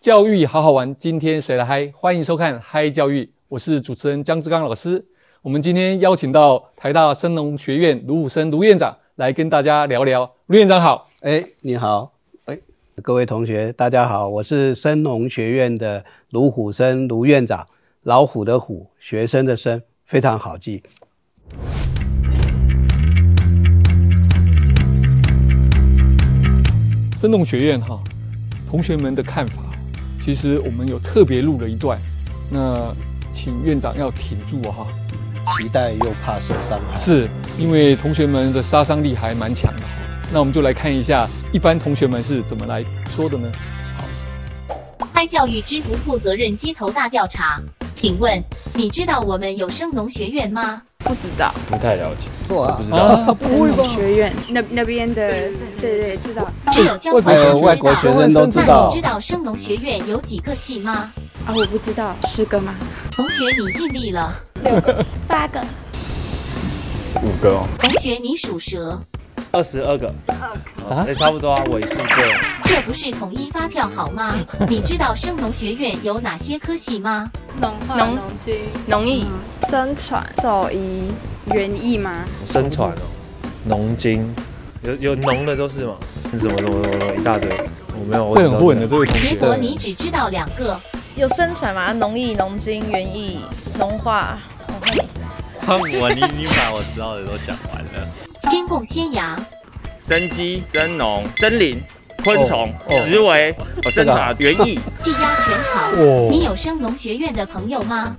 教育好好玩，今天谁来嗨？欢迎收看《嗨教育》，我是主持人江志刚老师。我们今天邀请到台大生农学院卢武生卢院长来跟大家聊聊。卢院长好，哎，你好，哎，各位同学，大家好，我是生农学院的卢虎生卢院长，老虎的虎，学生的生，非常好记。生动学院哈，同学们的看法，其实我们有特别录了一段，那请院长要挺住哦哈。期待又怕受伤害，是因为同学们的杀伤力还蛮强的哈。那我们就来看一下，一般同学们是怎么来说的呢？嗨教育之不负责任街头大调查，请问你知道我们有生农学院吗？不知道，不太了解，哇不知道。啊，不会吧？学院那那边的，对对，知道只有交外换生呃外国知道。学生都知那道你知道生农学院有几个系吗？啊，我不知道，十个吗？同学你尽力了。六个八个，五个哦，同学你属蛇，二十二个，啊也差不多啊，尾数对。这不是统一发票好吗？你知道生农学院有哪些科系吗？农化、农农经、农艺、生产、兽医、园艺吗？生传哦，农经，有有农的都是嘛？什么什么什么一大堆，我没有，我这很混的这位同学。结果你只知道两个。有生产嘛？农艺、农经、园艺、农化。换我，你你把我知道的都讲完了。先供先牙，生机、真农、森林、昆虫哦、植微、哦生产、园艺，技压 全场。哦你有生农学院的朋友吗？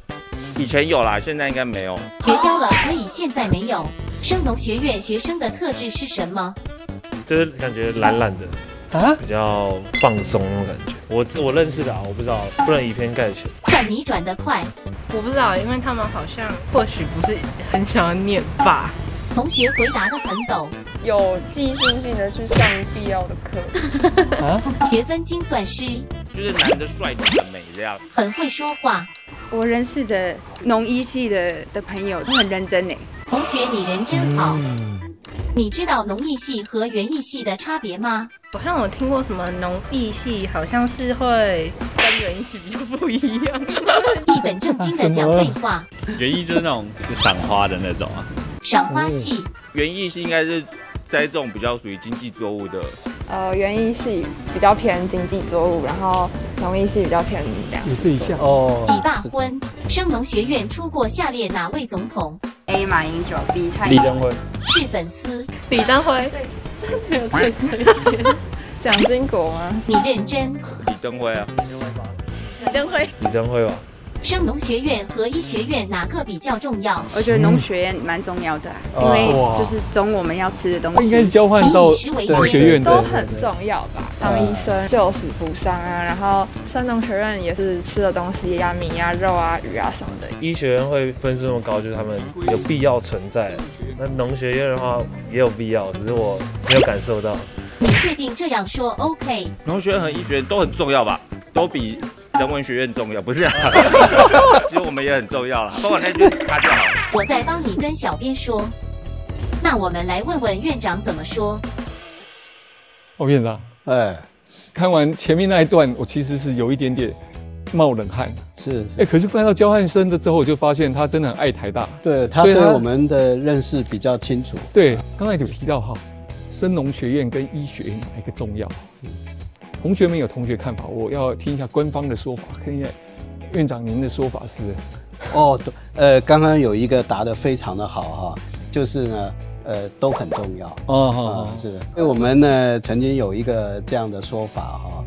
以前有啦，现在应该没有。绝交了，所以现在没有。生农学院学生的特质是什么？就是感觉懒懒的，啊，比较放松那种感觉。我我认识的啊，我不知道，不能以偏概全。算你转得快。我不知道，因为他们好像或许不是很想要念吧。同学回答的很懂，有技术性的去上必要的课。学分精算师，就是男的帅，女的美这样。很会说话。我认识的农医系的的朋友他很认真呢。同学，你人真好。嗯你知道农艺系和园艺系的差别吗？好像我听过什么农艺系，好像是会跟园艺系比较不一样。一本正经的讲废话。园艺就是那种赏花的那种啊。赏花系，园艺系应该是栽种比较属于经济作物的，呃，园艺系比较偏经济作物，然后农艺系比较偏粮食这一下。哦几大婚。生农学院出过下列哪位总统？A 马英九，B 蔡李登辉，是粉丝。李登辉，没有吹水蒋经国吗？你认真。李登辉啊，李登辉，李登辉吧，生农学院和医学院哪个比较重要？我觉得农学院蛮重要的啊，因哦为就是种我们要吃的东应该是西。交换到农学院，都很重要吧，当医生救死扶伤啊，然后生农学院也是吃的东西呀、米呀、肉啊、鱼啊什么的。医学院会分数那么高，就是他们有必要存在。那农学院的话也有必要，只是我没有感受到。你确定这样说 OK？农学院和医学院都很重要吧？都比人文学院重要，不是、啊？其实我们也很重要了，帮我那句卡掉好了。我再帮你跟小编说。那我们来问问院长怎么说。哦，院长，哎，看完前面那一段，我其实是有一点点冒冷汗。是哎，是，可是看到交换生的之后，我就发现他真的很爱台大。对他所以他对我们的认识比较清楚。对，刚才有提到哈，生农学院跟医学院哪一个重要？同学们有同学看法，我要听一下官方的说法。看一下院长您的说法是？哦，对呃，刚刚有一个答得非常的好哈，就是呢，呃，都很重要。哦好啊，是的，因为我们呢曾经有一个这样的说法哈，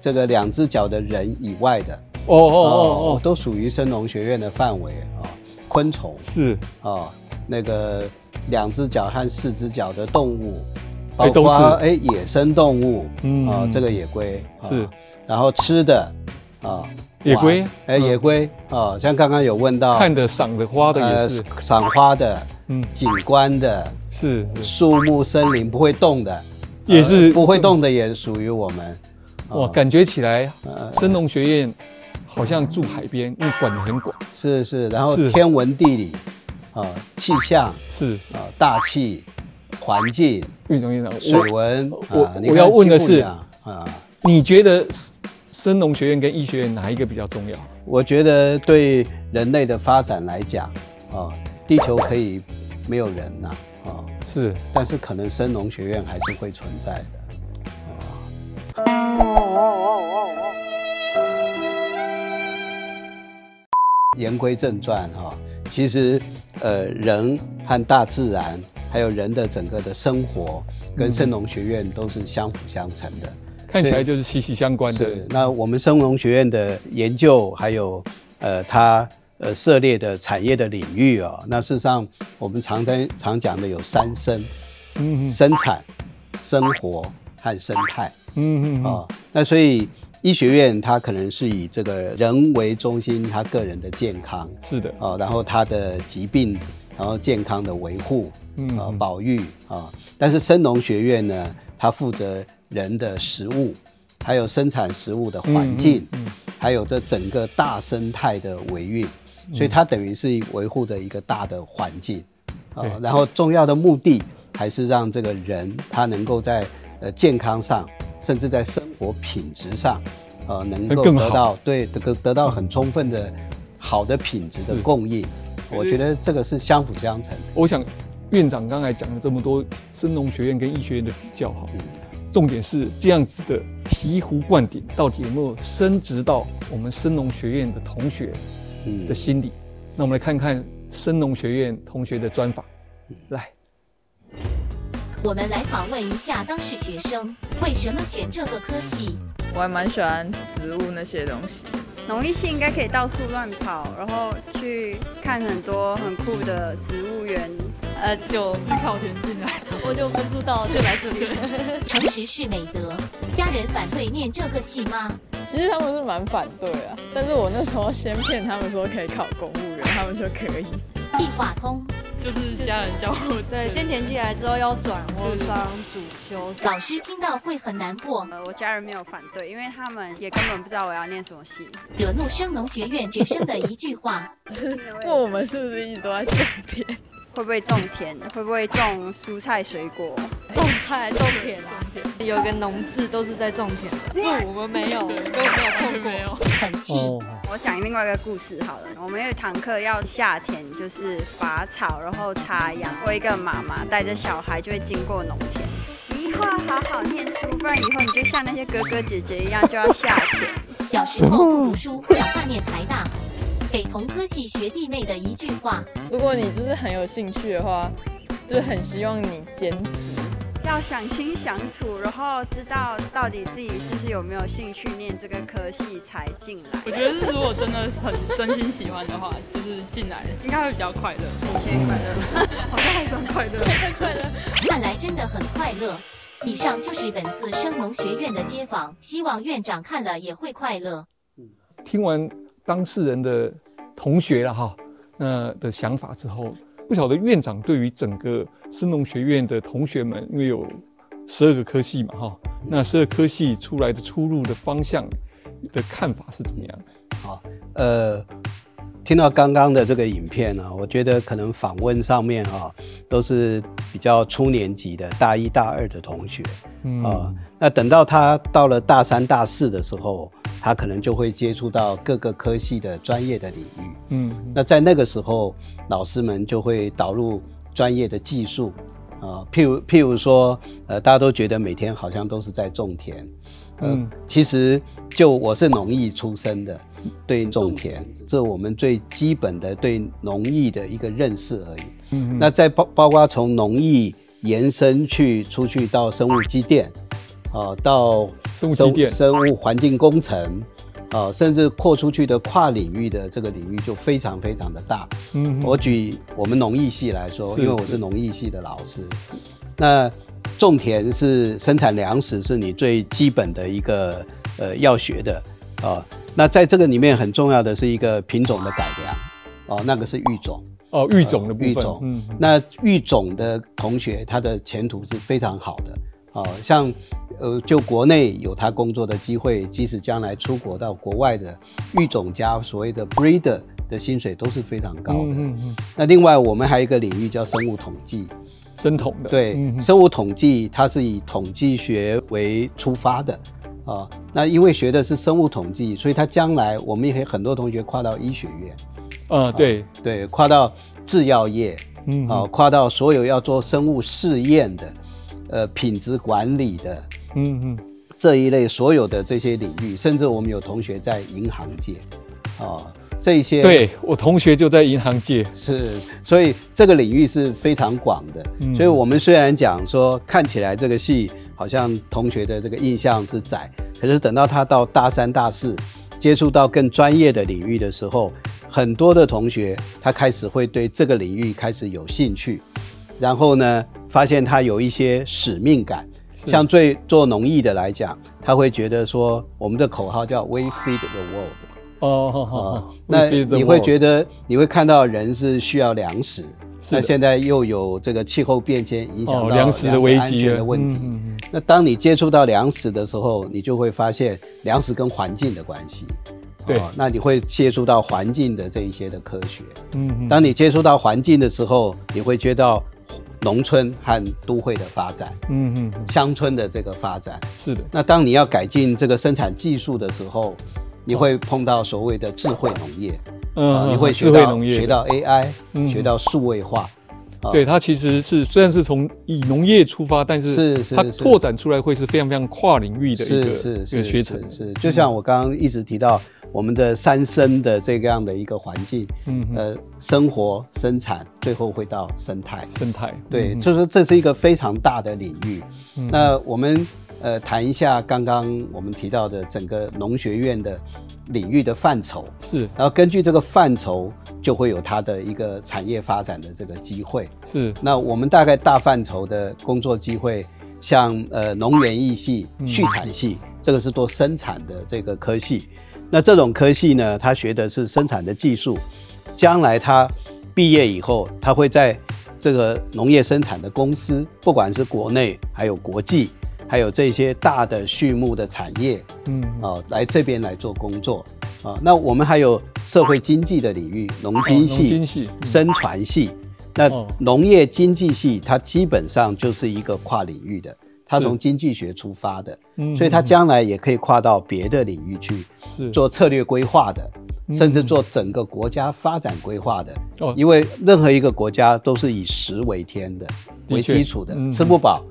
这个两只脚的人以外的哦哦哦哦，都属于生农学院的范围啊，昆虫是啊，那个两只脚和四只脚的动物，包括是。哎野生动物嗯。啊，这个也归啊。是，然后吃的啊也归玩哎嗯也归啊，像刚刚有问到看的赏的花的也是，呃赏花的、嗯，景观的、是是。树木森林不会动的，也是呃不会动的也属于我们。哇，啊感觉起来呃生农学院好像住海边，因为管得很广，是是，然后是。天文地理啊、气象是。啊、大气环境、院长院长，水文。我我要看问的是啊，你觉得生农学院跟医学院哪一个比较重要？我觉得对人类的发展来讲，啊，地球可以没有人呐，啊，是，但是可能生农学院还是会存在的。言归正传哈，其实呃人和大自然，还有人的整个的生活，跟生农学院都是相辅相成的。看起来就是息息相关的。是，那我们生农学院的研究，还有呃它呃涉猎的产业的领域哦，那事实上我们常在常讲的有三生，嗯生产、生活和生态。嗯嗯啊、那所以医学院它可能是以这个人为中心，他个人的健康是的，啊、然后他的疾病，然后健康的维护，嗯呃，保育啊、但是生农学院呢，它负责人的食物，还有生产食物的环境，还有这整个大生态的维运，所以它等于是维护的一个大的环境啊、对。然后重要的目的还是让这个人他能够在呃健康上，甚至在生活品质上，呃，能够得到对得得到很充分的好的品质的供应。我觉得这个是相辅相成。我想院长刚才讲了这么多生农学院跟医学院的比较哈，重点是这样子的醍醐灌顶，到底有没有升值到我们生农学院的同学嗯的心里？那我们来看看生农学院同学的专访，来。我们来访问一下当事学生，为什么选这个科系？我还蛮喜欢植物那些东西。农艺系应该可以到处乱跑，然后去看很多很酷的植物园。呃，就是靠填进来，我就分数到就来这里了。诚实是美德。家人反对念这个系吗？其实他们是蛮反对啊，但是我那时候先骗他们说可以考公务员，他们说可以。计划通，就是家人教我，对，先填进来之后要转或双主修。老师听到会很难过。呃，我家人没有反对，因为他们也根本不知道我要念什么系。惹怒生农学院学生的一句话，问我们是不是一直都在种田？会不会种田？会不会种蔬菜水果？种菜、种田啊，有一个农字都是在种田的。不，我们没有，根本没有碰过。很气。我讲另外一个故事好了，我们有一堂课要下田，就是拔草，然后插秧。我一个妈妈带着小孩就会经过农田，你以后要好好念书，不然以后你就像那些哥哥姐姐一样，就要下田。小时候不读书，长大念台大。给同科系学弟妹的一句话：如果你就是很有兴趣的话，就是很希望你坚持，要想清想楚，然后知道到底自己是不是有没有兴趣念这个科系才进来。我觉得是如果真的很真心喜欢的话，就是进来应该会比较快乐。你先快乐，好像还算快乐，太快乐。看来真的很快乐。以上就是本次生农学院的街访，希望院长看了也会快乐。听完当事人的同学了哈，那的想法之后，不晓得院长对于整个生农学院的同学们，因为有十二个科系嘛哈，那十二科系出来的出路的方向的看法是怎么样的？好，呃，听到刚刚的这个影片呢、我觉得可能访问上面啊、都是比较初年级的大一大二的同学，嗯啊、那等到他到了大三大四的时候，他可能就会接触到各个科系的专业的领域。嗯。那在那个时候，老师们就会导入专业的技术，啊、譬如譬如说，呃，大家都觉得每天好像都是在种田，呃，嗯。其实就我是农艺出身的，对种田，这我们最基本的对农艺的一个认识而已。嗯那在包包括从农艺延伸去出去到生物机电，啊、到生物生物环境工程，啊、甚至扩出去的跨领域的这个领域就非常非常的大。嗯我举我们农艺系来说，因为我是农艺系的老师，那种田是生产粮食，是你最基本的一个呃要学的啊、那在这个里面很重要的是一个品种的改良哦、那个是育种。哦，育种的部分，育种，嗯，那育种的同学，他的前途是非常好的。哦，像呃，就国内有他工作的机会，即使将来出国到国外的育种家，所谓的 breeder 的薪水都是非常高的。嗯嗯嗯那另外，我们还有一个领域叫生物统计。生统的，对，嗯生物统计它是以统计学为出发的啊。那因为学的是生物统计，所以他将来我们也可以很多同学跨到医学院，啊，对，对，跨到制药业，嗯啊，跨到所有要做生物试验的，呃，品质管理的，嗯嗯，这一类所有的这些领域，甚至我们有同学在银行界，啊，这一些对我同学就在银行界，是，所以这个领域是非常广的。嗯所以我们虽然讲说看起来这个系好像同学的这个印象是窄，可是等到他到大三、大四接触到更专业的领域的时候，很多的同学他开始会对这个领域开始有兴趣，然后呢，发现他有一些使命感。是像最做农艺的来讲，他会觉得说，我们的口号叫 “We feed the world”。哦，好好那你会觉得得你会看到人是需要粮食，是那现在又有这个气候变迁影响哦到粮食的危机的问题。那当你接触到粮食的时候，你就会发现粮食跟环境的关系。对哦那你会接触到环境的这一些的科学。嗯嗯当你接触到环境的时候，你会接到农村和都会的发展，嗯嗯嗯，乡村的这个发展。是的，那当你要改进这个生产技术的时候，你会碰到所谓的智慧农业，嗯啊你会学到学到 AI，、嗯。学到数位化，啊对，它其实是虽然是从以农业出发，但是它是是是。拓展出来会是非常非常跨领域的一个是是一个学程，是。是，就像我刚刚一直提到我们的三生的这个样的一个环境，嗯呃，生活、生产，最后会到生态。生态，对，嗯就是说这是一个非常大的领域。嗯那我们呃谈一下刚刚我们提到的整个农学院的领域的范畴，是然后根据这个范畴，就会有它的一个产业发展的这个机会。是那我们大概大范畴的工作机会，像呃农园艺系、嗯畜产系，这个是做生产的这个科系。那这种科系呢，他学的是生产的技术，将来他毕业以后，他会在这个农业生产的公司，不管是国内还有国际，还有这些大的畜牧的产业，嗯。啊、来这边来做工作。啊。那我们还有社会经济的领域，农经系、哦经系。嗯生传系。那哦。农业经济系它基本上就是一个跨领域的，它是。从经济学出发的，嗯。所以它将来也可以跨到别的领域去是。做策略规划的，嗯。甚至做整个国家发展规划的。哦。因为任何一个国家都是以食为天的为基础的，嗯。吃不饱，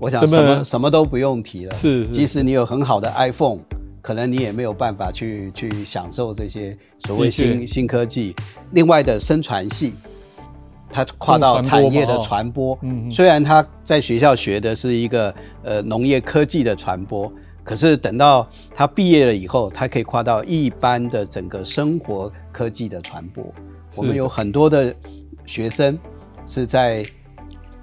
我想什么什么都不用提了。是是即使你有很好的 iPhone，可能你也没有办法去去享受这些所谓的新新科技。另外的生传系，它跨到产业的传播，虽然他在学校学的是一个呃农业科技的传播，可是等到他毕业了以后，他可以跨到一般的整个生活科技的传播。我们有很多的学生是在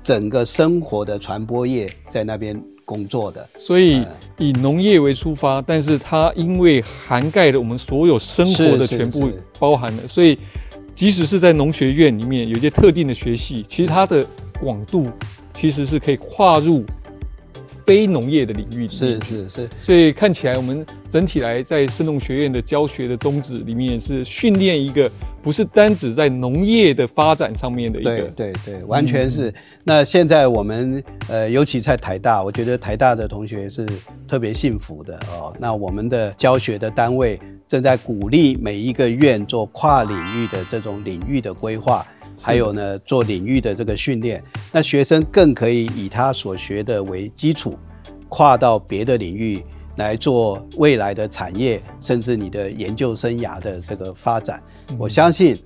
整个生活的传播业在那边工作的。所以以农业为出发，但是它因为涵盖了我们所有生活的全部包含了，所以即使是在农学院里面有一些特定的学系，其实它的广度其实是可以跨入非农业的领域里面是。是是，所以看起来，我们整体来在生农学院的教学的宗旨里面是训练一个不是单只在农业的发展上面的一对个，对对，完全是。那现在我们呃，尤其在台大，我觉得台大的同学是特别幸福的哦。那我们的教学的单位正在鼓励每一个院做跨领域的这种领域的规划，还有呢做领域的这个训练。那学生更可以以他所学的为基础，跨到别的领域来做未来的产业，甚至你的研究生涯的这个发展。我相信，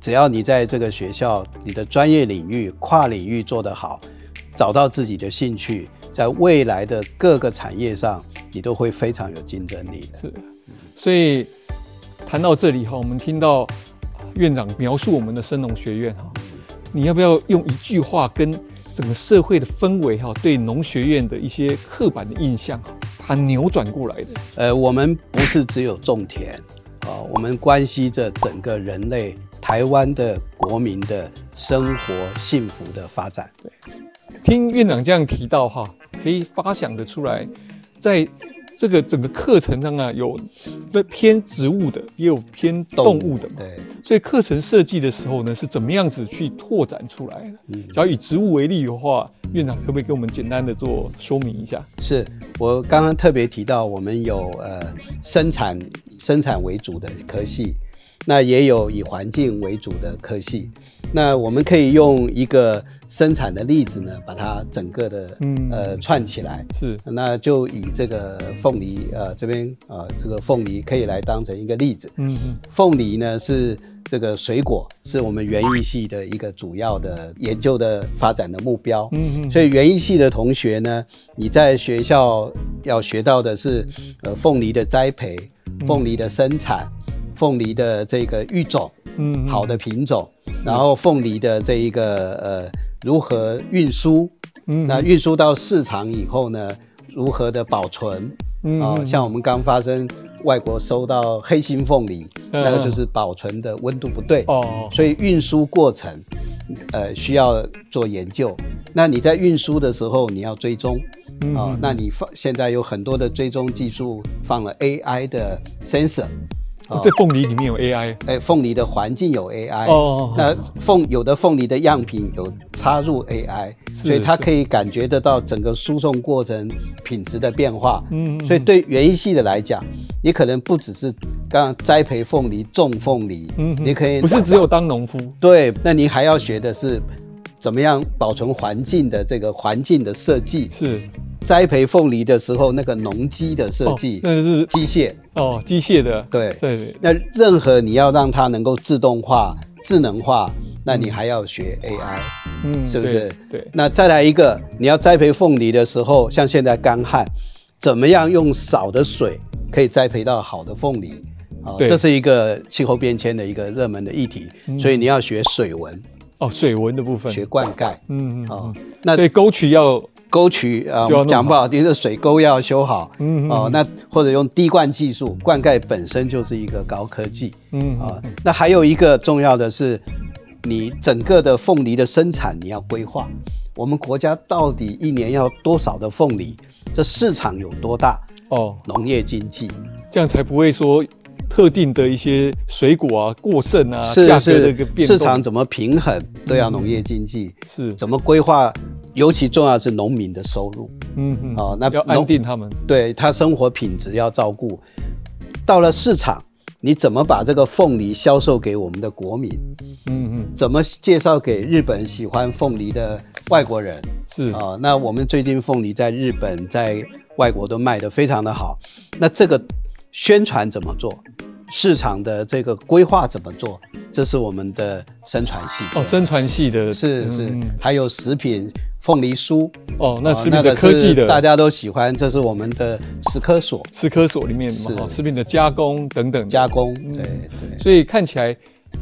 只要你在这个学校，你的专业领域、跨领域做得好，找到自己的兴趣，在未来的各个产业上，你都会非常有竞争力的。是，所以谈到这里哈，我们听到院长描述我们的生农学院哈，你要不要用一句话跟整个社会的氛围哈，对农学院的一些刻板的印象哈，它扭转过来的？呃，我们不是只有种田啊、我们关系着整个人类、台湾的国民的生活幸福的发展。对听院长这样提到哈，可以发想得出来，在这个整个课程上啊，有分偏植物的，也有偏动物的嘛。对，所以课程设计的时候呢，是怎么样子去拓展出来的？嗯只要以植物为例的话，院长可不可以给我们简单的做说明一下？是我刚刚特别提到，我们有呃生产生产为主的科系，那也有以环境为主的科系。那我们可以用一个生产的例子呢，把它整个的嗯。呃串起来。是，那就以这个凤梨呃这边呃这个凤梨可以来当成一个例子。嗯嗯，凤梨呢是这个水果，是我们园艺系的一个主要的研究的发展的目标。嗯嗯。所以园艺系的同学呢，你在学校要学到的是呃凤梨的栽培、凤梨的生产、凤梨的这个育种，嗯嗯好的品种，然后凤梨的这一个呃如何运输，嗯。那运输到市场以后呢，如何的保存，啊、像我们刚发生外国收到黑心凤梨，嗯那个就是保存的温度不对，哦，所以运输过程，呃，需要做研究。那你在运输的时候，你要追踪，嗯啊、那你放现在有很多的追踪技术，放了 AI 的 sensor，哦。这凤梨里面有 AI，哎，凤梨的环境有 AI，哦那凤有的凤梨的样品有插入 AI，所以它可以感觉得到整个输送过程品质的变化。嗯嗯所以对园艺系的来讲，你可能不只是刚刚栽培凤梨、种凤梨，嗯你可以不是只有当农夫，对，那你还要学的是怎么样保存环境的这个环境的设计，是。栽培凤梨的时候那个农机的设计，那是机械。哦，机械的，对。对，那任何你要让它能够自动化、智能化，那你还要学 AI，、嗯，是不是？对？对，那再来一个，你要栽培凤梨的时候，像现在干旱，怎么样用少的水可以栽培到好的凤梨？啊、对。这是一个气候变迁的一个热门的议题，嗯。所以你要学水文，哦，水文的部分，学灌溉。嗯嗯哦嗯，那所以沟渠要沟渠啊讲不好听是水沟要修好，嗯嗯哦，那或者用滴灌技术，灌溉本身就是一个高科技嗯啊。那还有一个重要的是，你整个的凤梨的生产你要规划，我们国家到底一年要多少的凤梨？这市场有多大？哦，农业经济这样才不会说特定的一些水果啊过剩啊，是价格的一个市场怎么平衡都要农业经济，是怎么规划？尤其重要是农民的收入。嗯嗯，哦，那要安定他们，对他生活品质要照顾。到了市场，你怎么把这个凤梨销售给我们的国民？嗯嗯，怎么介绍给日本喜欢凤梨的外国人？是啊、那我们最近凤梨在日本、在外国都卖得非常的好。那这个宣传怎么做？市场的这个规划怎么做？这是我们的生传系哦，生传系的。是是。嗯，还有食品凤梨酥。哦，那哦食品的个科技的。大家都喜欢，这是我们的食科所。食科所里面是。食品的加工等等。加工，对对。所以看起来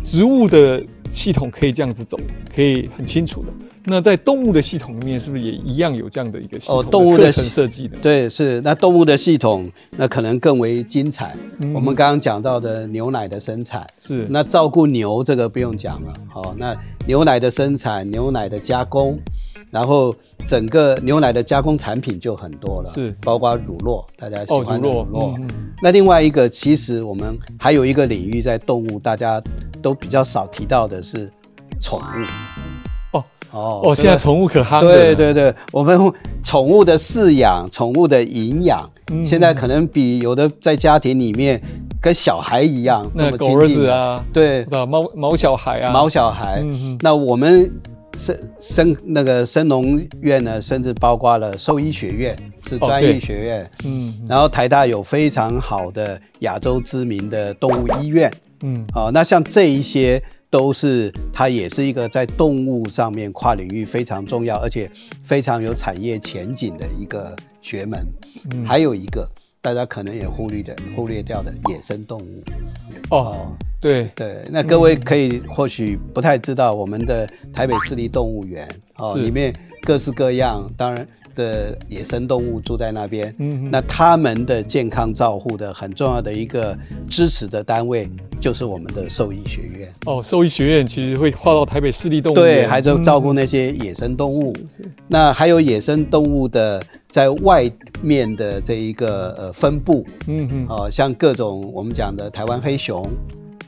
植物的系统可以这样子走，可以很清楚的。那在动物的系统里面，是不是也一样有这样的一个系统哦，动物的课程设计的？对，是那动物的系统，那可能更为精彩。嗯我们刚刚讲到的牛奶的生产，是那照顾牛这个不用讲了。好、那牛奶的生产、牛奶的加工，然后整个牛奶的加工产品就很多了，是包括乳酪，大家喜哦，欢乳酪，那另外一个，其实我们还有一个领域在动物，大家都比较少提到的是宠物。哦哦哦，现在宠物可夯的对对对，我们宠物的饲养、宠物的营养，嗯现在可能比有的在家庭里面跟小孩一样那么那狗儿亲近啊，对不知道猫猫小孩啊，毛小孩。那我们生生那个生农院呢，甚至包括了兽医学院，是专业学院。嗯然后台大有非常好的亚洲知名的动物医院。嗯。哦，那像这一些都是它也是一个在动物上面跨领域非常重要，而且非常有产业前景的一个学门。嗯。还有一个大家可能也忽略的忽略掉的野生动物。哦，对。对，那各位可以或许不太知道，我们的台北市立动物园哦，里面各式各样，当然的野生动物住在那边。嗯嗯那他们的健康照护的很重要的一个支持的单位，就是我们的兽医学院。哦，兽医学院其实会划到台北市立动物对，园，还在照顾嗯那些野生动物。那还有野生动物的在外面的这一个呃分布，嗯嗯，啊，像各种我们讲的台湾黑熊，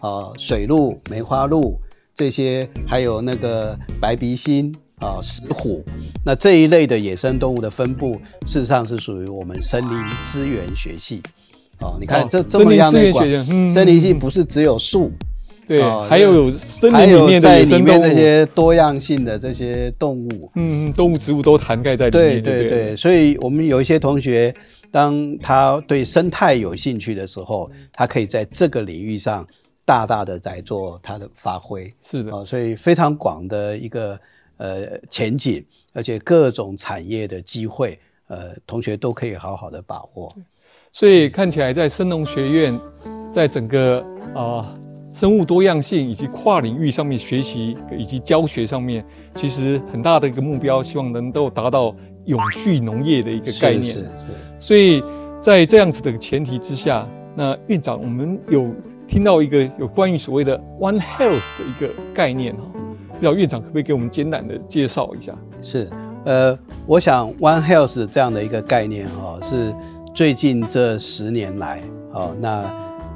啊，水鹿、梅花鹿这些，还有那个白鼻心啊、石虎，那这一类的野生动物的分布，事实上是属于我们森林资源学系。哦，你看哦这这么样的森林资源学嗯森林系不是只有树，对哦，还有有森林里面的在里面这些多样性的这些动物，嗯，动物植物都涵盖在里面，对对对，所以我们有一些同学，当他对生态有兴趣的时候，他可以在这个领域上大大的在做他的发挥。是的，哦，所以非常广的一个呃前景，而且各种产业的机会，呃，同学都可以好好的把握。所以看起来在生农学院，在整个啊、生物多样性以及跨领域上面学习以及教学上面，其实很大的一个目标，希望能够达到永续农业的一个概念。是是是，所以在这样子的前提之下，那院长，我们有听到一个有关于所谓的 One Health 的一个概念哈，不知道院长可不可以给我们简短的介绍一下？是，呃，我想 One Health 这样的一个概念哈、是最近这十年来，哦，那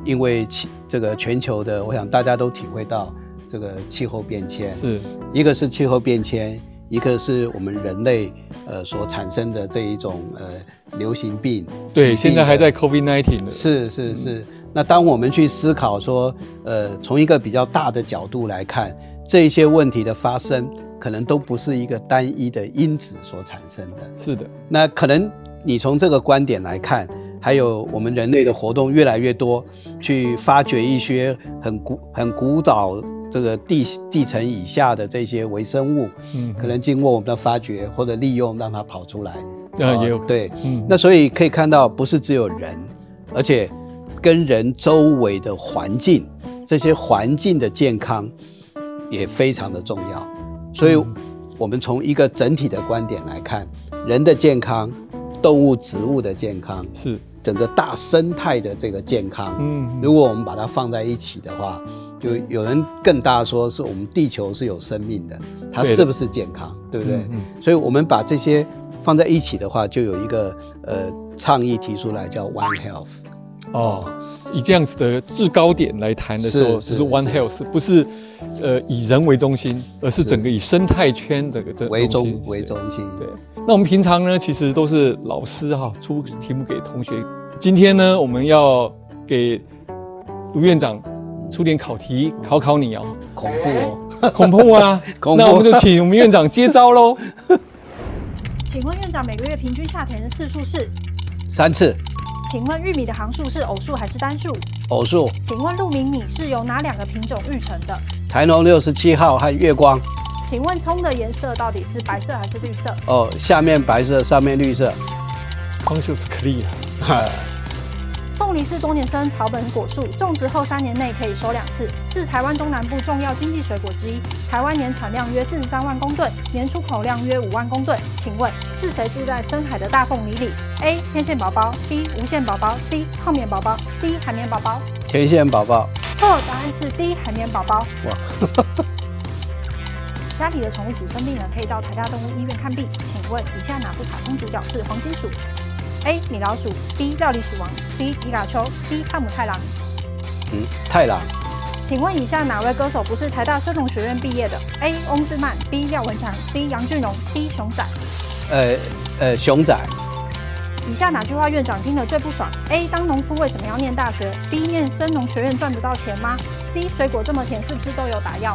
因为气这个全球的，我想大家都体会到这个气候变迁，是。一个是气候变迁，一个是我们人类呃所产生的这一种呃流行病，对，现在还在 COVID-19 的，是是是。那当我们去思考说，呃，从一个比较大的角度来看，这一些问题的发生，可能都不是一个单一的因子所产生的。是的，那可能你从这个观点来看，还有我们人类的活动越来越多，去发掘一些很古很古早这个地地层以下的这些微生物，嗯可能经过我们的发掘或者利用，让它跑出来。呃也有对，嗯。那所以可以看到，不是只有人，而且跟人周围的环境，这些环境的健康也非常的重要。所以，我们从一个整体的观点来看，人的健康、动物、植物的健康，是整个大生态的这个健康。嗯如果我们把它放在一起的话，就有人更大说是我们地球是有生命的，它是不是健康，对不对？嗯嗯所以我们把这些放在一起的话，就有一个呃倡议提出来叫 One Health。哦，以这样子的制高点来谈的时候，是就是是 One Health，不是呃以人为中心，而是整个以生态圈这个这为中心中为中心。对，那我们平常呢，其实都是老师哈出题目给同学。今天呢，我们要给卢院长出点考题考考你哦，恐怖哦，恐怖啊！恐怖那我们就请我们院长接招喽。请问院长每个月平均下田的次数是？三次请问玉米的行数是偶数还是单数？偶数，请问鹿鸣米是由哪两个品种育成的？台农六十七号和月光。请问葱的颜色到底是白色还是绿色？哦，下面白色，上面绿色。方式是 clear。凤梨是多年生草本果树，种植后三年内可以收两次，是台湾中南部重要经济水果之一。台湾年产量约四十三万公吨，年出口量约五万公吨。请问是谁住在深海的大凤梨里？A. 天线宝宝，B. 无线宝宝，C. 泡棉宝宝，D. 海绵宝宝。天线宝宝。错，答案是 D. 海绵宝宝。哇，家里的宠物主生病了，可以到台大动物医院看病。请问以下哪部卡通主角是黄金鼠？A. 米老鼠，B. 料理鼠王，C. 皮卡丘，D. 汤姆太郎。嗯，太郎。请问以下哪位歌手不是台大社农学院毕业的？A. 翁志曼，B. 廖文强，C. 杨俊荣，D. 熊仔。呃呃，熊仔。以下哪句话院长听得最不爽？A. 当农夫为什么要念大学？B. 念生农学院赚得到钱吗？C. 水果这么甜，是不是都有打药？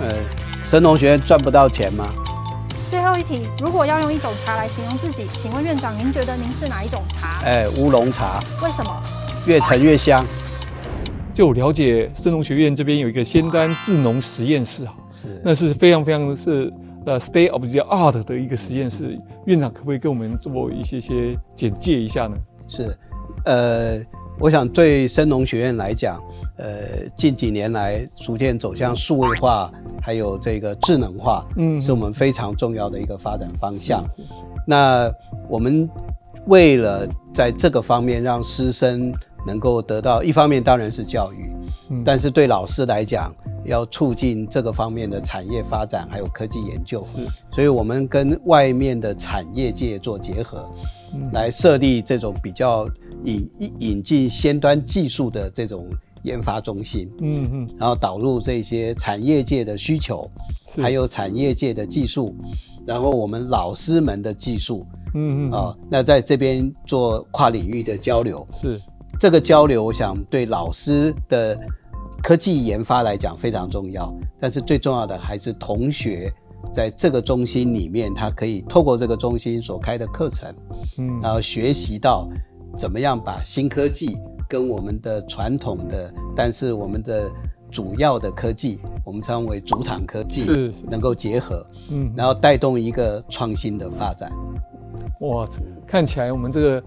呃，神农学院赚不到钱吗？最后一题，如果要用一种茶来形容自己，请问院长您觉得您是哪一种茶？哎，乌龙茶，为什么？越陈越香。就我了解，森农学院这边有一个仙丹制农实验室哈，那是非常非常是呃 state of the art 的一个实验室。院长可不可以跟我们做一些些简介一下呢？是，呃，我想对森农学院来讲，呃，近几年来逐渐走向数位化，还有这个智能化，嗯是我们非常重要的一个发展方向。那我们为了在这个方面让师生能够得到，一方面当然是教育，嗯但是对老师来讲，要促进这个方面的产业发展，还有科技研究。是，所以我们跟外面的产业界做结合，嗯来设立这种比较引引引进先端技术的这种研发中心。嗯嗯，然后导入这些产业界的需求，还有产业界的技术，然后我们老师们的技术，嗯嗯啊、那在这边做跨领域的交流。是这个交流，我想对老师的科技研发来讲非常重要，但是最重要的还是同学在这个中心里面，他可以透过这个中心所开的课程，嗯然后学习到怎么样把新科技跟我们的传统的，但是我们的主要的科技，我们称为主场科技，是是能够结合，嗯然后带动一个创新的发展。哇，这看起来我们这个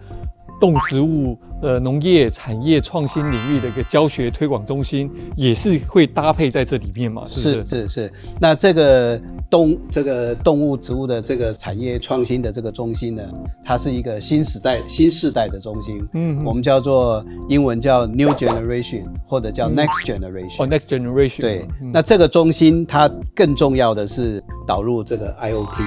动植物呃农业产业创新领域的一个教学推广中心，也是会搭配在这里面嘛？是不是？是是是，那这个动这个动物植物的这个产业创新的这个中心呢，它是一个新时代新世代的中心，嗯嗯我们叫做英文叫 New Generation 或者叫嗯 Next Generation。哦，Next Generation 对，嗯那这个中心它更重要的是导入这个 IoT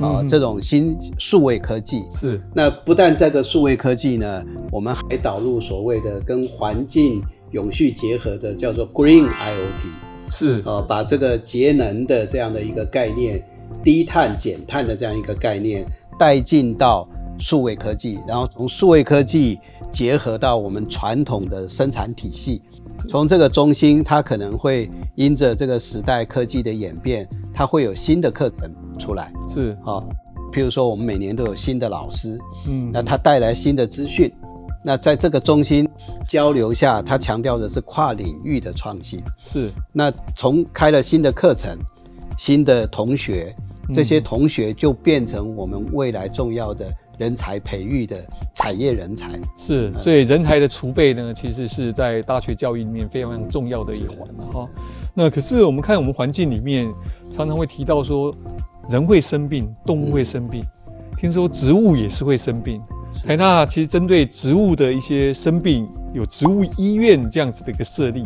啊、嗯这种新数位科技。是那不但这个数位科技呢，我们还导入所谓的跟环境永续结合的叫做 Green IoT。是呃，把这个节能的这样的一个概念，低碳减碳的这样一个概念带进到数位科技，然后从数位科技结合到我们传统的生产体系。从这个中心，它可能会因着这个时代科技的演变，它会有新的课程出来是啊。譬如说，我们每年都有新的老师，嗯那他带来新的资讯。那在这个中心交流下，他强调的是跨领域的创新。是那从开了新的课程，新的同学，这些同学就变成我们未来重要的人才培育的产业人才。是，所以人才的储备呢，其实是在大学教育里面非常非常重要的一环了哈。那可是我们看我们环境里面，常常会提到说，人会生病，动物会生病，听说植物也是会生病。台大其实针对植物的一些生病，有植物医院这样子的一个设立。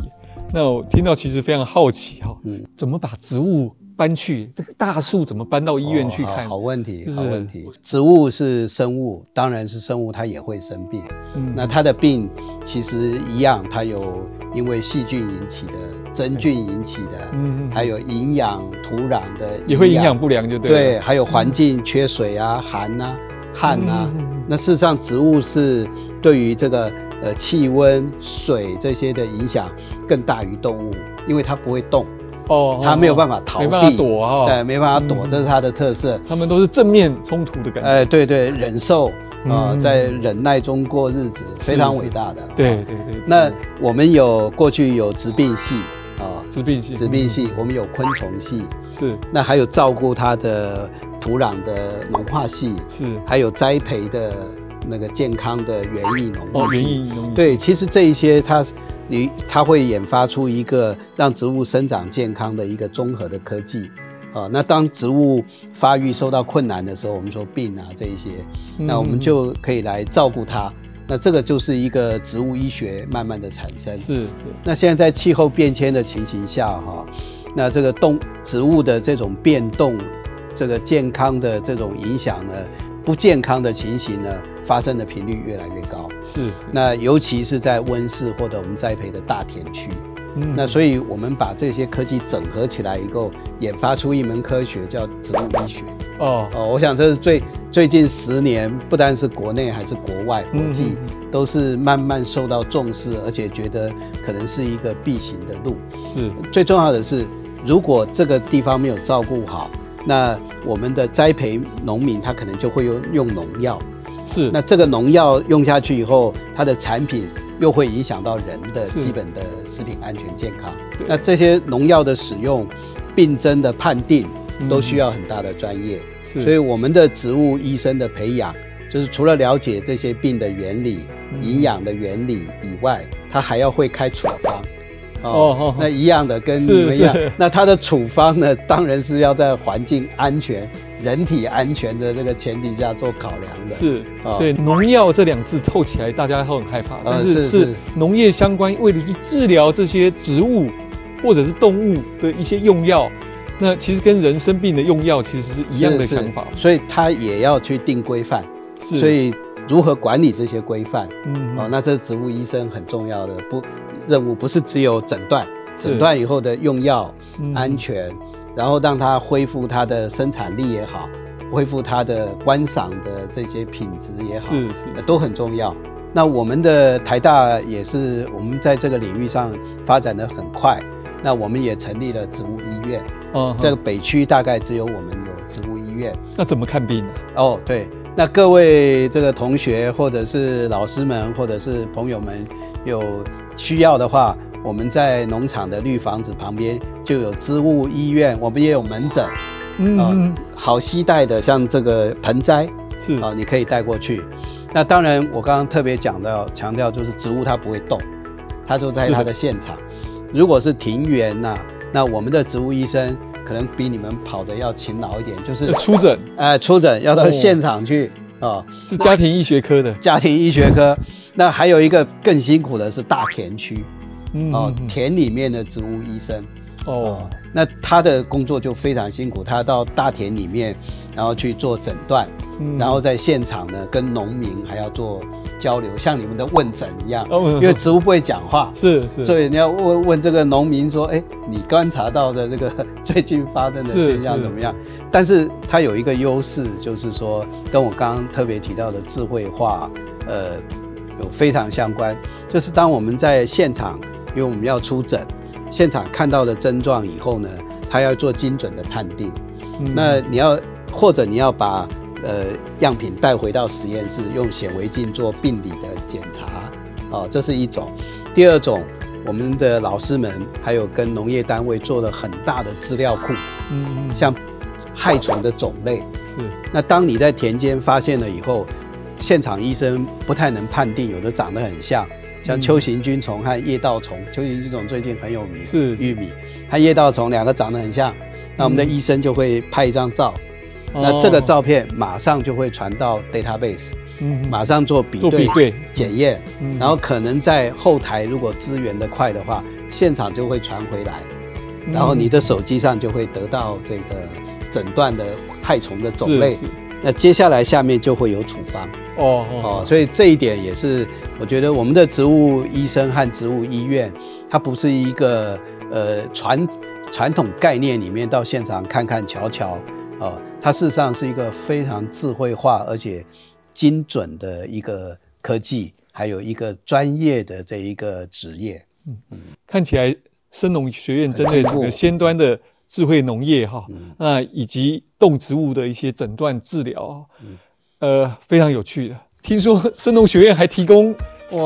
那我听到其实非常好奇哈，嗯，怎么把植物搬去这个大树怎么搬到医院去看？哦好好问题，好问题。植物是生物，当然是生物，它也会生病。嗯那它的病其实一样，它有因为细菌引起的、真菌引起的，嗯嗯还有营养、土壤的也会营养不良就对了对，还有环境缺水啊、寒啊、旱啊。嗯那事实上，植物是对于这个呃气温、水这些的影响更大于动物，因为它不会动。哦他没有办法逃避，没办法躲哈对，没办法躲，嗯这是他的特色。他们都是正面冲突的感觉。哎，对对，忍受啊、嗯在忍耐中过日子，非常伟大的。对对对。那我们有过去有植病系啊，植病系，植病系，我们有昆虫系，是。那还有照顾它的土壤的农化系，是。还有栽培的那个健康的园艺农哦。园艺农对，其实这一些它是你它会研发出一个让植物生长健康的一个综合的科技。啊，那当植物发育受到困难的时候，我们说病啊这一些，嗯那我们就可以来照顾它。那这个就是一个植物医学慢慢的产生。是是。那现在在气候变迁的情形下，哈，那这个动植物的这种变动，这个健康的这种影响呢，不健康的情形呢，发生的频率越来越高。是是。那尤其是在温室或者我们栽培的大田区。嗯那所以我们把这些科技整合起来以后，研发出一门科学叫植物医学。哦哦，我想这是最最近十年，不单是国内还是国外国际，嗯都是慢慢受到重视，而且觉得可能是一个必行的路。是最重要的是，如果这个地方没有照顾好，那我们的栽培农民他可能就会用用农药。是。那这个农药用下去以后，它的产品又会影响到人的基本的食品安全健康。那这些农药的使用、病症的判定，都嗯需要很大的专业。是所以我们的植物医生的培养，就是除了了解这些病的原理、嗯营养的原理以外，他还要会开处方。哦哦那一样的跟你们一样，那它的处方呢，当然是要在环境安全、人体安全的这个前提下做考量的。是，哦所以农药这两字凑起来，大家会很害怕。但是是是是农业相关，为了去治疗这些植物或者是动物的一些用药，那其实跟人生病的用药其实是一样的想法。所以他也要去定规范。是所以如何管理这些规范？嗯哦，那这是植物医生很重要的不任务，不是只有诊断，诊断以后的用药、嗯安全，然后让它恢复它的生产力也好，恢复它的观赏的这些品质也好，是是呃都很重要。那我们的台大也是我们在这个领域上发展的很快，那我们也成立了植物医院。嗯这个北区大概只有我们有植物医院。那怎么看病呢？哦，对，那各位这个同学或者是老师们或者是朋友们有需要的话，我们在农场的绿房子旁边就有植物医院，我们也有门诊。啊嗯嗯好携带的，像这个盆栽是啊，你可以带过去。那当然，我刚刚特别讲到强调，就是植物它不会动，它就在它的现场。如果是庭园呐、那我们的植物医生可能比你们跑的要勤劳一点，就是出诊，哎、出诊要到哦现场去啊。是家庭医学科的。家庭医学科。那还有一个更辛苦的是大田区，嗯哦田里面的植物医生。哦，那他的工作就非常辛苦，他到大田里面，然后去做诊断，嗯。然后在现场呢跟农民还要做交流，像你们的问诊一样，哦因为植物不会讲话，是是，所以你要问问这个农民说，哎，你观察到的这个 最近发生的是现象怎么样？但是它有一个优势，就是说跟我刚刚特别提到的智慧化，呃，有非常相关。就是当我们在现场，因为我们要出诊，现场看到的症状以后呢，他要做精准的判定。嗯那你要或者你要把呃样品带回到实验室，用显微镜做病理的检查，哦，这是一种。第二种，我们的老师们还有跟农业单位做了很大的资料库，嗯嗯像害虫的种类。是那当你在田间发现了以后，现场医生不太能判定，有的长得很像，像嗯。秋行菌虫和叶稻虫。秋行菌虫最近很有名，是是。玉米。和叶稻虫两个长得很像，那我们的嗯医生就会拍一张照，哦那这个照片马上就会传到 database，嗯。马上做比对做比对。检验，嗯。然后可能在后台如果资源的快的话，现场就会传回来，嗯。然后你的手机上就会得到这个诊断的害虫的种类。是是。那接下来下面就会有处方。哦哦，所以这一点也是我觉得我们的植物医生和植物医院，它不是一个呃传传统概念里面到现场看看瞧瞧哦，它事实上是一个非常智慧化而且精准的一个科技，还有一个专业的这一个职业。嗯嗯看起来生农学院针对这个先端的智慧农业哈，那以及动植物的一些诊断治疗，呃，非常有趣的。听说生农学院还提供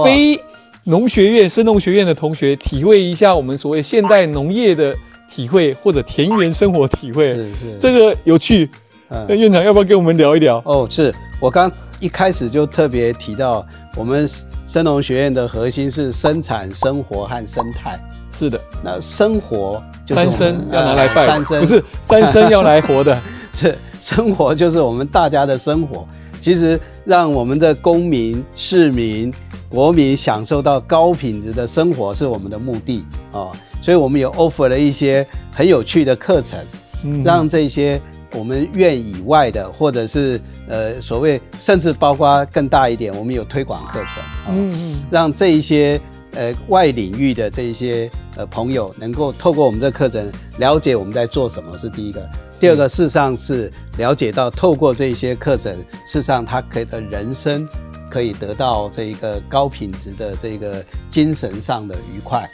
非农学院、生农学院的同学体会一下我们所谓现代农业的体会，或者田园生活体会，是是这个有趣。嗯那院长要不要跟我们聊一聊？哦，是我刚一开始就特别提到，我们生农学院的核心是生产、生活和生态。是的，那生活就三生要拿来拜呃三生。不是三生要来活的，是生活就是我们大家的生活。其实让我们的公民、市民、国民享受到高品质的生活是我们的目的哦，所以我们有 offer 了一些很有趣的课程，嗯。让这些我们院以外的，或者是呃所谓甚至包括更大一点，我们有推广课程，哦、嗯嗯。让这一些呃外领域的这一些呃朋友能够透过我们的课程了解我们在做什么是第一个，第二个事实上是了解到透过这些课程，事实上他可以的人生可以得到这一个高品质的这个精神上的愉快。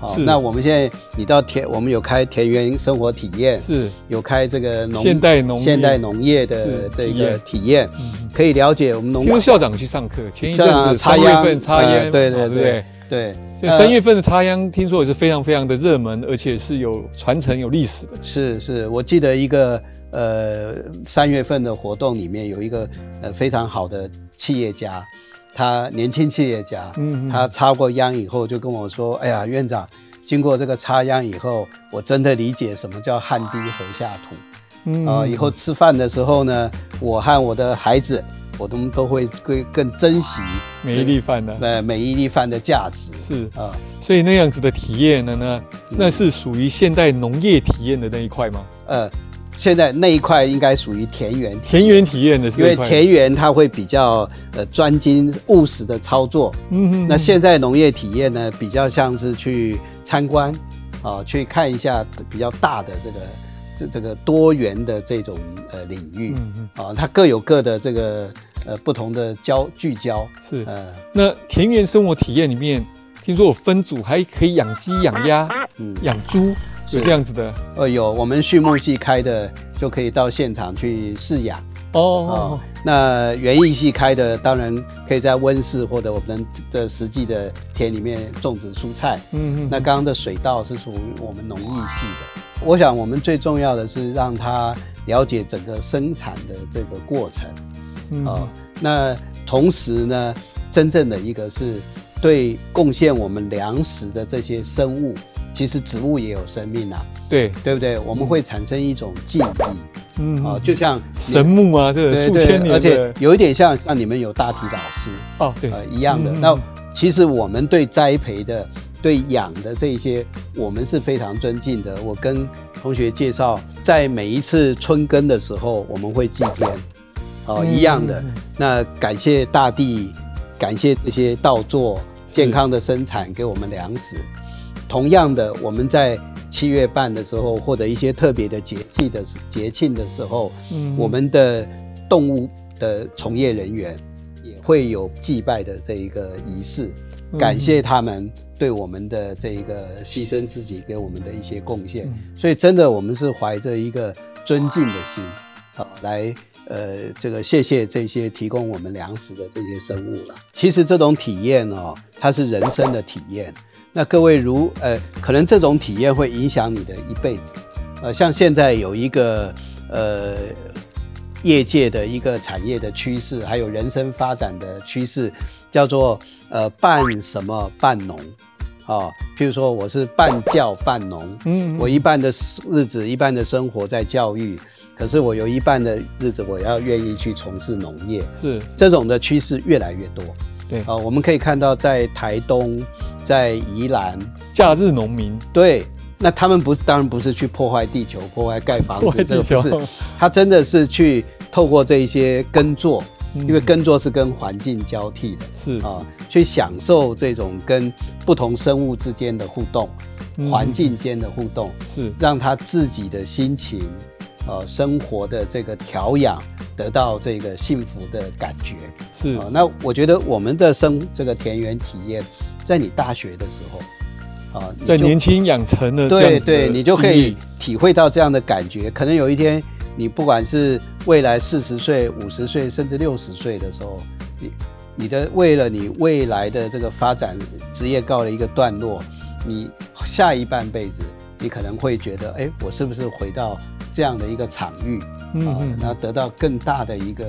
好是。那我们现在你到田，我们有开田园生活体验，是。有开这个农现代农业。现代农业的这个体验。可以了解我们农听说校长去上课，前一阵子插秧份插秧，呃对对哦对？不对这三月份的插秧听说也是非常非常的热门，而且是有传承、有历史的。是是，我记得一个呃三月份的活动里面有一个呃非常好的企业家，他年轻企业家，嗯嗯他插过秧以后就跟我说：“哎呀，院长，经过这个插秧以后，我真的理解什么叫汗滴禾下土。嗯啊、以后吃饭的时候呢，我和我的孩子我们都会更更珍惜每一粒饭呢，呃，每一粒饭的价值是啊。所以那样子的体验呢，呢，那是属于现代农业体验的那一块吗？呃，现在那一块应该属于田园田园体验的，因为田园它会比较呃专精务实的操作。嗯哼。那现在农业体验呢，比较像是去参观啊，去看一下比较大的这个。这这个多元的这种呃领域，嗯嗯啊，它各有各的这个呃不同的焦聚焦是呃，那田园生活体验里面，听说有分组，还可以养鸡、养鸭、嗯，养猪，有这样子的。呃，有我们畜牧系开的就可以到现场去饲养哦。那园艺系开的当然可以在温室或者我们的实际的田里面种植蔬菜。嗯嗯。那刚刚的水稻是属于我们农艺系的。我想，我们最重要的是让他了解整个生产的这个过程，啊，那同时呢，真正的一个是对贡献我们粮食的这些生物，其实植物也有生命啊，对。对不对？我们会产生一种记忆，嗯。啊，就像神木啊，这个数千年，而且有一点像像你们有大体老师哦，对，一样的。那其实我们对栽培的。对养的这些，我们是非常尊敬的。我跟同学介绍，在每一次春耕的时候，我们会祭天，哦，一样的。那感谢大地，感谢这些稻作健康的生产给我们粮食。同样的，我们在七月半的时候，或者一些特别的节气的节庆的时候，嗯，我们的动物的从业人员也会有祭拜的这一个仪式，感谢他们。对我们的这一个牺牲自己给我们的一些贡献，所以真的我们是怀着一个尊敬的心，好来呃这个谢谢这些提供我们粮食的这些生物了。其实这种体验哦，它是人生的体验。那各位如呃可能这种体验会影响你的一辈子。呃，像现在有一个呃业界的一个产业的趋势，还有人生发展的趋势。叫做呃半什么半农，啊，譬如说我是半教半农，嗯，我一半的日子一半的生活在教育，可是我有一半的日子我要愿意去从事农业，是。这种的趋势越来越多，对。啊，我们可以看到在台东，在宜兰，假日农民，对，那他们不是当然不是去破坏地球，破坏盖房子，这个不是，他真的是去透过这一些耕作。因为耕作是跟环境交替的，是啊，去享受这种跟不同生物之间的互动，环境间的互动，是让他自己的心情，呃，生活的这个调养得到这个幸福的感觉，是啊。那我觉得我们的生这个田园体验，在你大学的时候，啊，在年轻养成的对对，你就可以体会到这样的感觉。可能有一天。你不管是未来四十岁、五十岁，甚至六十岁的时候，你你的为了你未来的这个发展职业告了一个段落，你下一半辈子，你可能会觉得，哎，我是不是回到这样的一个场域啊？那得到更大的一个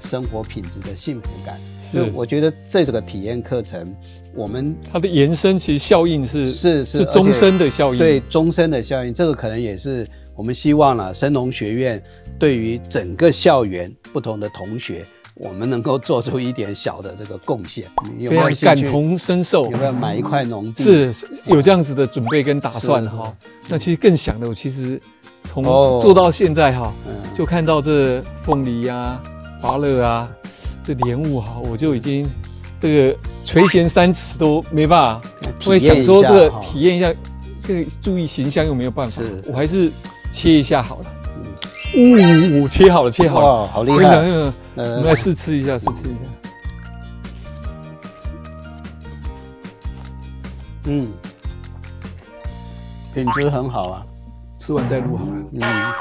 生活品质的幸福感。是，我觉得这个体验课程，我们它的延伸其实效应是是是终身的效应，对终身的效应，这个可能也是。我们希望呢，神农学院对于整个校园不同的同学，我们能够做出一点小的这个贡献。有没有感同身受？有没有买一块农地？是有这样子的准备跟打算哈。那其实更想的，我其实从做到现在哈，就看到这凤梨啊、芭乐啊、这莲雾哈，我就已经这个垂涎三尺都没办法。我也想说这个体验一下，这个注意形象又没有办法，我还是。切一下好了，呜，切好了，切好了，好厉害！我们来试吃一下，试吃一下。嗯，品质很好啊，吃完再录好了。嗯。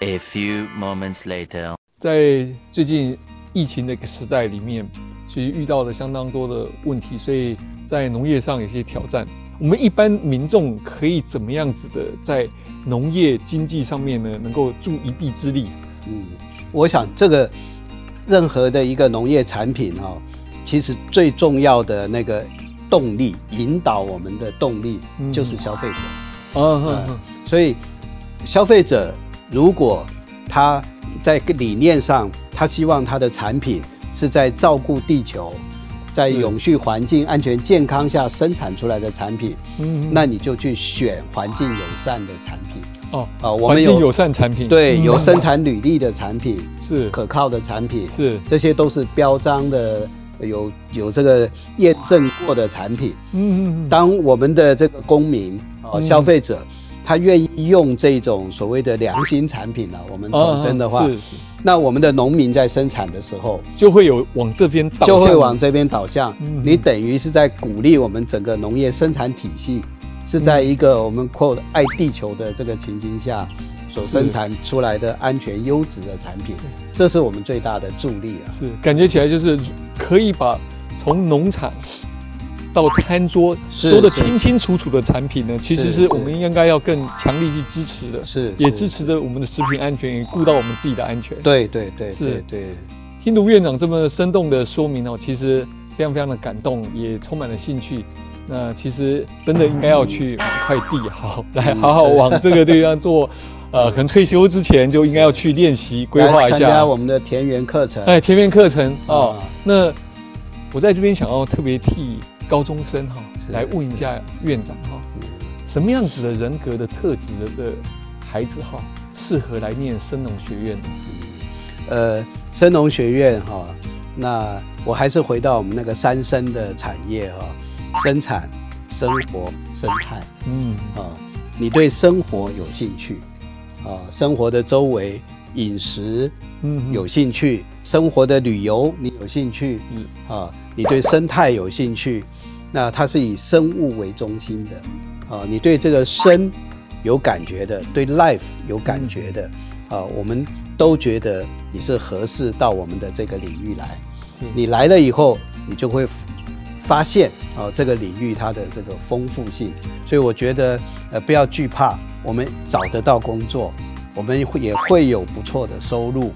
A few moments later，在最近疫情的一个时代里面，其实遇到了相当多的问题，所以在农业上有些挑战。我们一般民众可以怎么样子的在农业经济上面呢，能够助一臂之力？嗯，我想这个任何的一个农业产品哈，其实最重要的那个动力，引导我们的动力就是消费者。嗯嗯嗯。所以消费者如果他在理念上，他希望他的产品是在照顾地球，在永续环境、安全、健康下生产出来的产品，嗯那你就去选环境友善的产品。哦啊，我们有环境友善产品，对，嗯有生产履历的产品，是。可靠的产品，是。这些都是标章的，有有这个验证过的产品。嗯嗯嗯，当我们的这个公民啊、嗯。消费者，他愿意用这种所谓的良心产品呢、我们统称的话，啊是是那我们的农民在生产的时候，就会有往这边导就，会往这边导向。嗯。你等于是在鼓励我们整个农业生产体系，是在一个我们 quote 爱地球的这个情境下所生产出来的安全优质的产品，这是我们最大的助力啊。是感觉起来就是可以把从农场到餐桌是说的清清楚楚的产品呢，其实是我们应该要更强力去支持的，是是也支持着我们的食品安全，也顾到我们自己的安全。对对对是对对，听卢院长这么生动的说明哦，其实非常非常的感动，也充满了兴趣。那其实真的应该要去买块地，好 来好好往这个地方做，呃，可能退休之前就应该要去练习规划一下参加我们的田园课程。哎，田园课程哦。啊那我在这边想要特别替高中生哈、是。来问一下院长哈、什么样子的人格的特质的的孩子哈、适合来念生农学院呢？呃，生农学院哈、那我还是回到我们那个三生的产业哈、生产、生活、生态。嗯，啊、你对生活有兴趣啊、生活的周围饮食嗯有兴趣，生活的旅游你有兴趣嗯。啊、你对生态有兴趣，那它是以生物为中心的啊、你对这个生有感觉的，对 life 有感觉的啊、我们都觉得你是合适到我们的这个领域来。是你来了以后，你就会发现啊、这个领域它的这个丰富性。所以我觉得呃不要惧怕，我们找得到工作，我们会也会有不错的收入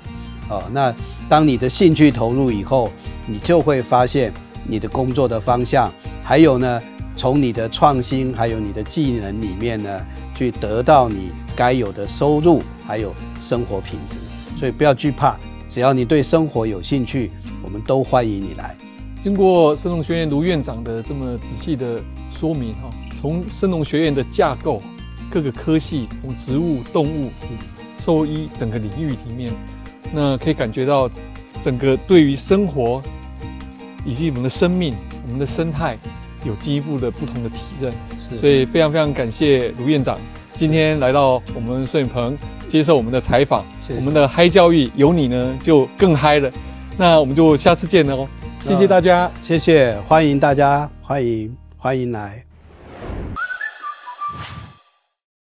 啊、那当你的兴趣投入以后，你就会发现你的工作的方向，还有呢，从你的创新还有你的技能里面呢，去得到你该有的收入，还有生活品质。所以不要惧怕，只要你对生活有兴趣，我们都欢迎你来。经过生农学院卢院长的这么仔细的说明哈，从生农学院的架构、各个科系，从植物、动物、兽医整个领域里面，那可以感觉到整个对于生活以及我们的生命、我们的生态有进一步的不同的提升。是所以非常非常感谢卢院长今天来到我们摄影棚接受我们的采访。我们的嗨教育有你呢，就更嗨了。那我们就下次见了哦，谢谢大家。谢谢，欢迎大家，欢迎欢迎来。